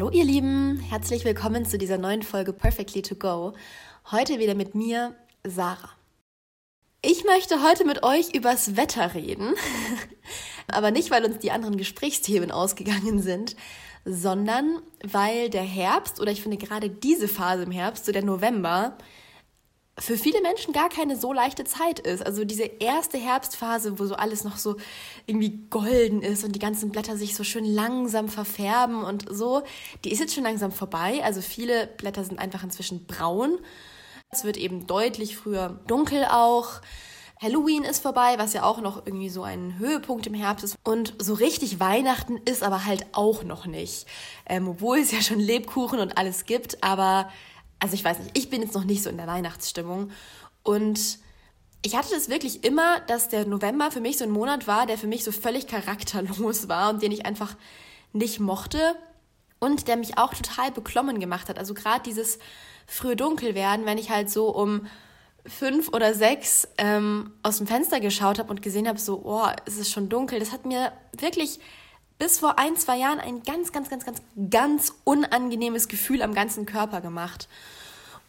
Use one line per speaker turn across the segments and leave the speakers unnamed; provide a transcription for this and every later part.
Hallo ihr Lieben, herzlich willkommen zu dieser neuen Folge Perfectly to Go. Heute wieder mit mir, Sarah. Ich möchte heute mit euch übers Wetter reden, aber nicht, weil uns die anderen Gesprächsthemen ausgegangen sind, sondern weil der Herbst oder ich finde gerade diese Phase im Herbst, so der November, für viele Menschen gar keine so leichte Zeit ist. Also diese erste Herbstphase, wo so alles noch so irgendwie golden ist und die ganzen Blätter sich so schön langsam verfärben und so, die ist jetzt schon langsam vorbei. Also viele Blätter sind einfach inzwischen braun. Es wird eben deutlich früher dunkel auch. Halloween ist vorbei, was ja auch noch irgendwie so ein Höhepunkt im Herbst ist. Und so richtig Weihnachten ist aber halt auch noch nicht. Ähm, obwohl es ja schon Lebkuchen und alles gibt, aber also ich weiß nicht, ich bin jetzt noch nicht so in der Weihnachtsstimmung. Und ich hatte das wirklich immer, dass der November für mich so ein Monat war, der für mich so völlig charakterlos war und den ich einfach nicht mochte und der mich auch total beklommen gemacht hat. Also gerade dieses frühe Dunkelwerden, wenn ich halt so um fünf oder sechs ähm, aus dem Fenster geschaut habe und gesehen habe, so, oh, es ist schon dunkel, das hat mir wirklich bis vor ein, zwei Jahren ein ganz, ganz, ganz, ganz, ganz unangenehmes Gefühl am ganzen Körper gemacht.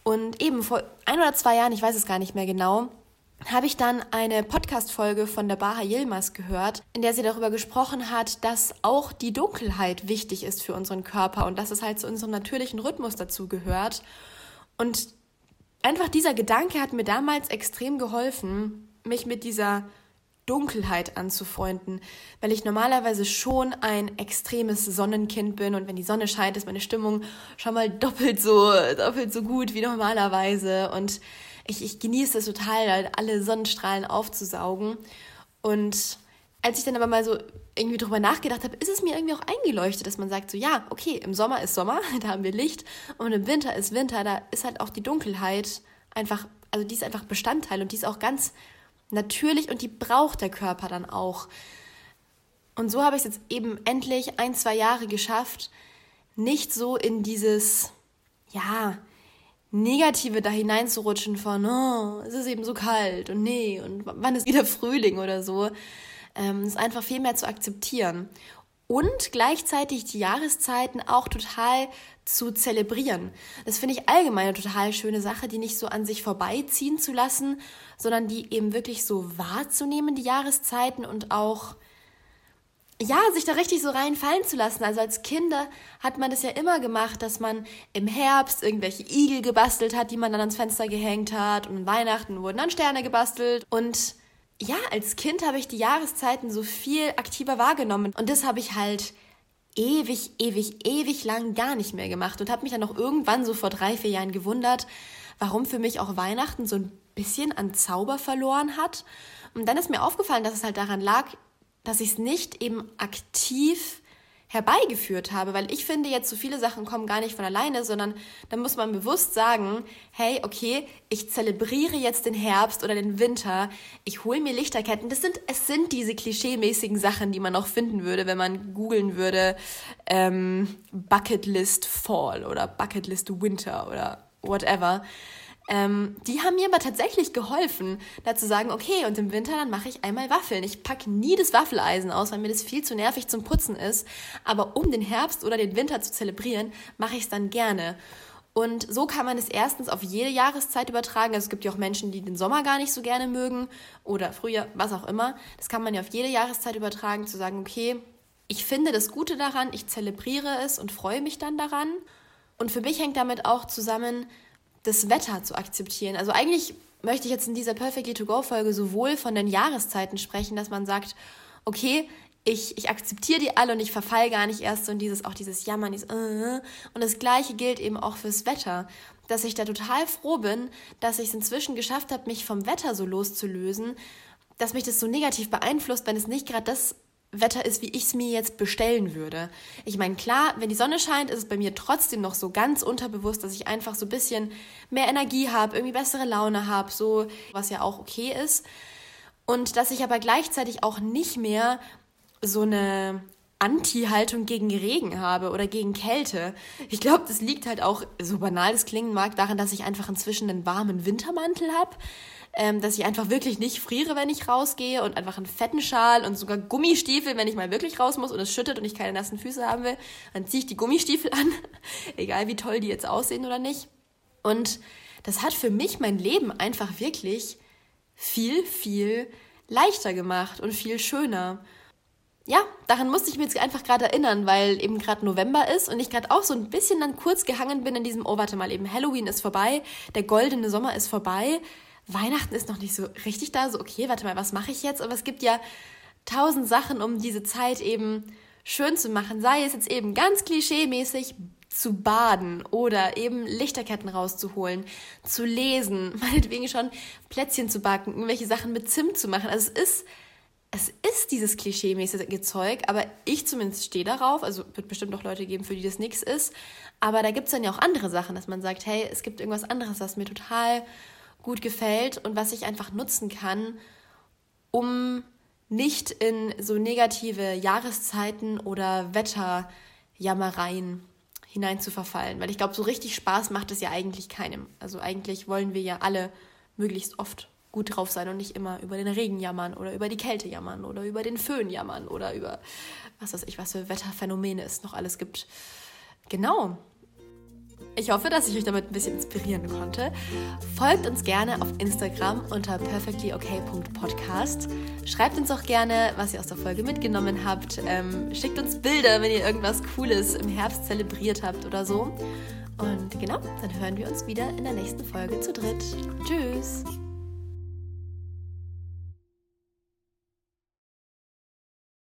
Und eben vor ein oder zwei Jahren, ich weiß es gar nicht mehr genau, habe ich dann eine Podcast-Folge von der Baha Yilmaz gehört, in der sie darüber gesprochen hat, dass auch die Dunkelheit wichtig ist für unseren Körper und dass es halt zu unserem natürlichen Rhythmus dazu gehört. Und einfach dieser Gedanke hat mir damals extrem geholfen, mich mit dieser Dunkelheit anzufreunden, weil ich normalerweise schon ein extremes Sonnenkind bin und wenn die Sonne scheint, ist meine Stimmung schon mal doppelt so, doppelt so gut wie normalerweise. Und ich, ich genieße es total, alle Sonnenstrahlen aufzusaugen. Und als ich dann aber mal so irgendwie drüber nachgedacht habe, ist es mir irgendwie auch eingeleuchtet, dass man sagt so, ja, okay, im Sommer ist Sommer, da haben wir Licht. Und im Winter ist Winter, da ist halt auch die Dunkelheit einfach, also die ist einfach Bestandteil und die ist auch ganz natürlich und die braucht der Körper dann auch. Und so habe ich es jetzt eben endlich ein, zwei Jahre geschafft, nicht so in dieses, ja, Negative da hineinzurutschen von, oh, es ist eben so kalt und nee, und wann ist wieder Frühling oder so, ähm, es einfach viel mehr zu akzeptieren. Und gleichzeitig die Jahreszeiten auch total zu zelebrieren. Das finde ich allgemein eine total schöne Sache, die nicht so an sich vorbeiziehen zu lassen, sondern die eben wirklich so wahrzunehmen, die Jahreszeiten und auch ja, sich da richtig so reinfallen zu lassen. Also als Kinder hat man das ja immer gemacht, dass man im Herbst irgendwelche Igel gebastelt hat, die man dann ans Fenster gehängt hat. Und Weihnachten wurden dann Sterne gebastelt. Und ja, als Kind habe ich die Jahreszeiten so viel aktiver wahrgenommen. Und das habe ich halt ewig, ewig, ewig lang gar nicht mehr gemacht und habe mich dann auch irgendwann so vor drei, vier Jahren gewundert, warum für mich auch Weihnachten so ein bisschen an Zauber verloren hat. Und dann ist mir aufgefallen, dass es halt daran lag, dass ich es nicht eben aktiv herbeigeführt habe, weil ich finde jetzt so viele Sachen kommen gar nicht von alleine, sondern da muss man bewusst sagen, hey, okay, ich zelebriere jetzt den Herbst oder den Winter, ich hole mir Lichterketten. Das sind, es sind diese klischeemäßigen Sachen, die man auch finden würde, wenn man googeln würde, ähm, Bucketlist Fall oder Bucketlist Winter oder whatever. Ähm, die haben mir aber tatsächlich geholfen, da zu sagen, okay, und im Winter dann mache ich einmal Waffeln. Ich packe nie das Waffeleisen aus, weil mir das viel zu nervig zum Putzen ist. Aber um den Herbst oder den Winter zu zelebrieren, mache ich es dann gerne. Und so kann man es erstens auf jede Jahreszeit übertragen. Also es gibt ja auch Menschen, die den Sommer gar nicht so gerne mögen oder Frühjahr, was auch immer. Das kann man ja auf jede Jahreszeit übertragen, zu sagen, okay, ich finde das Gute daran, ich zelebriere es und freue mich dann daran. Und für mich hängt damit auch zusammen, das Wetter zu akzeptieren. Also eigentlich möchte ich jetzt in dieser Perfectly to Go Folge sowohl von den Jahreszeiten sprechen, dass man sagt, okay, ich, ich akzeptiere die alle und ich verfall gar nicht erst so in dieses, auch dieses Jammern, dieses, äh, und das Gleiche gilt eben auch fürs Wetter, dass ich da total froh bin, dass ich es inzwischen geschafft habe, mich vom Wetter so loszulösen, dass mich das so negativ beeinflusst, wenn es nicht gerade das Wetter ist, wie ich es mir jetzt bestellen würde. Ich meine, klar, wenn die Sonne scheint, ist es bei mir trotzdem noch so ganz unterbewusst, dass ich einfach so ein bisschen mehr Energie habe, irgendwie bessere Laune habe, so, was ja auch okay ist. Und dass ich aber gleichzeitig auch nicht mehr so eine Anti-Haltung gegen Regen habe oder gegen Kälte. Ich glaube, das liegt halt auch, so banal es klingen mag, daran, dass ich einfach inzwischen einen warmen Wintermantel habe. Ähm, dass ich einfach wirklich nicht friere, wenn ich rausgehe und einfach einen fetten Schal und sogar Gummistiefel, wenn ich mal wirklich raus muss und es schüttet und ich keine nassen Füße haben will, dann ziehe ich die Gummistiefel an, egal wie toll die jetzt aussehen oder nicht. Und das hat für mich mein Leben einfach wirklich viel, viel leichter gemacht und viel schöner ja, daran musste ich mir jetzt einfach gerade erinnern, weil eben gerade November ist und ich gerade auch so ein bisschen dann kurz gehangen bin in diesem, oh, warte mal, eben Halloween ist vorbei, der goldene Sommer ist vorbei, Weihnachten ist noch nicht so richtig da, so okay, warte mal, was mache ich jetzt? Aber es gibt ja tausend Sachen, um diese Zeit eben schön zu machen, sei es jetzt eben ganz klischeemäßig zu baden oder eben Lichterketten rauszuholen, zu lesen, meinetwegen schon Plätzchen zu backen, irgendwelche Sachen mit Zimt zu machen. Also es ist es ist dieses klischee-mäßige Zeug, aber ich zumindest stehe darauf. Also wird bestimmt auch Leute geben, für die das nichts ist. Aber da gibt es dann ja auch andere Sachen, dass man sagt, hey, es gibt irgendwas anderes, was mir total gut gefällt und was ich einfach nutzen kann, um nicht in so negative Jahreszeiten oder Wetterjammereien hineinzuverfallen. Weil ich glaube, so richtig Spaß macht es ja eigentlich keinem. Also eigentlich wollen wir ja alle möglichst oft gut drauf sein und nicht immer über den Regen jammern oder über die Kälte jammern oder über den Föhn jammern oder über was weiß ich, was für Wetterphänomene es noch alles gibt. Genau. Ich hoffe, dass ich euch damit ein bisschen inspirieren konnte. Folgt uns gerne auf Instagram unter perfectlyok.podcast. Schreibt uns auch gerne, was ihr aus der Folge mitgenommen habt. Ähm, schickt uns Bilder, wenn ihr irgendwas Cooles im Herbst zelebriert habt oder so. Und genau, dann hören wir uns wieder in der nächsten Folge zu dritt. Tschüss!